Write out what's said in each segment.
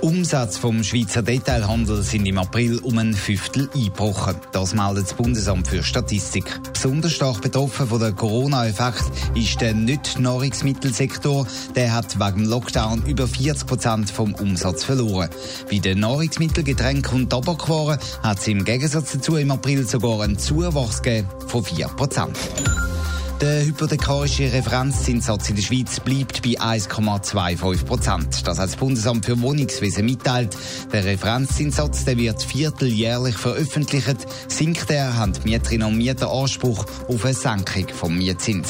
Umsatz vom Schweizer Detailhandel sind im April um ein Fünftel eingebrochen. Das meldet das Bundesamt für Statistik. Besonders stark betroffen von der Corona-Effekt ist der Nicht-Nahrungsmittelsektor. Der hat wegen Lockdown über 40 Prozent vom Umsatz verloren. Bei den Nahrungsmittel, Getränken und Tabakwaren hat es im Gegensatz dazu im April sogar einen Zuwachs gegeben von 4 Prozent. Der hypothekarische Referenzzinssatz in der Schweiz bleibt bei 1,25 Prozent. Das hat das Bundesamt für Wohnungswesen mitteilt. Der Referenzzinssatz der wird vierteljährlich veröffentlicht. Sinkt er, haben Mieterinnen und Mieter Anspruch auf eine Senkung vom Mietzins.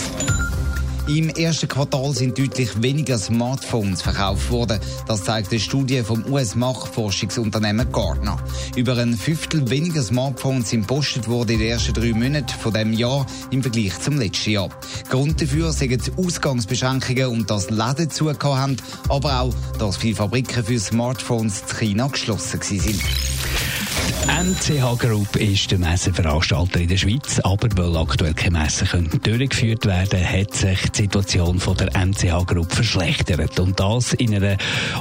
Im ersten Quartal sind deutlich weniger Smartphones verkauft worden. Das zeigt eine Studie vom US-Marktforschungsunternehmen Gartner. Über ein Fünftel weniger Smartphones sind postet worden in den ersten drei Monaten von dem Jahr im Vergleich zum letzten Jahr. Grund dafür sind die Ausgangsbeschränkungen und das Läden zugehört haben, aber auch, dass viele Fabriken für Smartphones in China geschlossen sind. MCH Group ist der Messeveranstalter in der Schweiz, aber weil aktuell keine Messen durchgeführt werden hat sich die Situation von der MCH Group verschlechtert. Und das in einer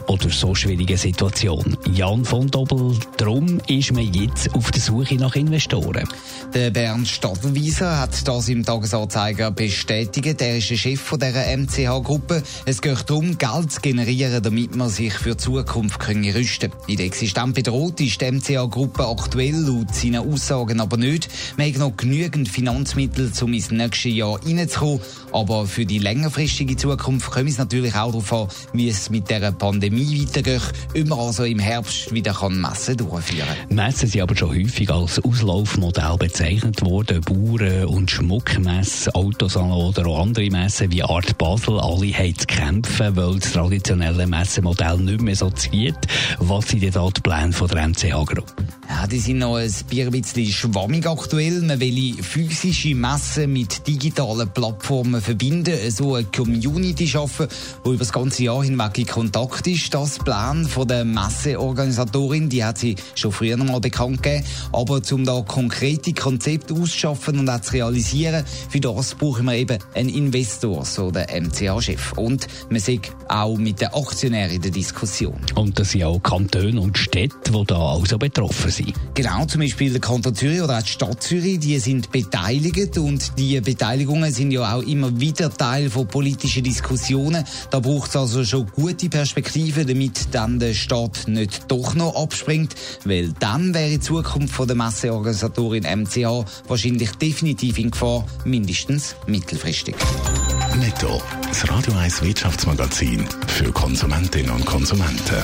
oder so schwierigen Situation. Jan von Dobbel, darum ist man jetzt auf der Suche nach Investoren. Der Bernd Stadelwieser hat das im Tagesanzeiger bestätigt. Er ist der Chef von dieser MCH-Gruppe. Es geht darum, Geld zu generieren, damit man sich für die Zukunft rüsten kann. In der Existenz bedroht ist die MCH-Gruppe aktuell laut seinen Aussagen aber nicht. Wir haben noch genügend Finanzmittel, um ins nächste Jahr reinzukommen. Aber für die längerfristige Zukunft kommt es natürlich auch darauf an, wie es mit der Pandemie weitergeht, ob man also im Herbst wieder Messen durchführen kann. Messen sind aber schon häufig als Auslaufmodell bezeichnet worden. Bauern- und Schmuckmessen, Autosalon oder auch andere Messen wie Art Basel, alle haben zu kämpfen, weil das traditionelle Messemodell nicht mehr so zieht. Was sind denn da die Pläne von der MCH-Gruppe? Ja, die sind noch ein bisschen schwammig aktuell. Man will physische Messen mit digitalen Plattformen verbinden, so eine Community schaffen, die über das ganze Jahr hinweg in Kontakt ist. Das Plan von der Messeorganisatorin, die hat sie schon früher noch mal bekannt gegeben. Aber um da konkrete Konzepte auszuschaffen und auch zu realisieren, für das brauchen wir eben einen Investor, so der MCA-Chef. Und man sieht auch mit den Aktionären in der Diskussion. Und das sind auch Kantone und Städte, die da also betroffen sind sein. Genau, zum Beispiel der Kanton Zürich oder auch die Stadt Zürich, die sind beteiligt und die Beteiligungen sind ja auch immer wieder Teil von politischen Diskussionen. Da braucht es also schon gute Perspektiven, damit dann der Staat nicht doch noch abspringt, weil dann wäre die Zukunft von der Messeorganisatorin MCH wahrscheinlich definitiv in Gefahr, mindestens mittelfristig. Netto, das Radio 1 Wirtschaftsmagazin für Konsumentinnen und Konsumenten.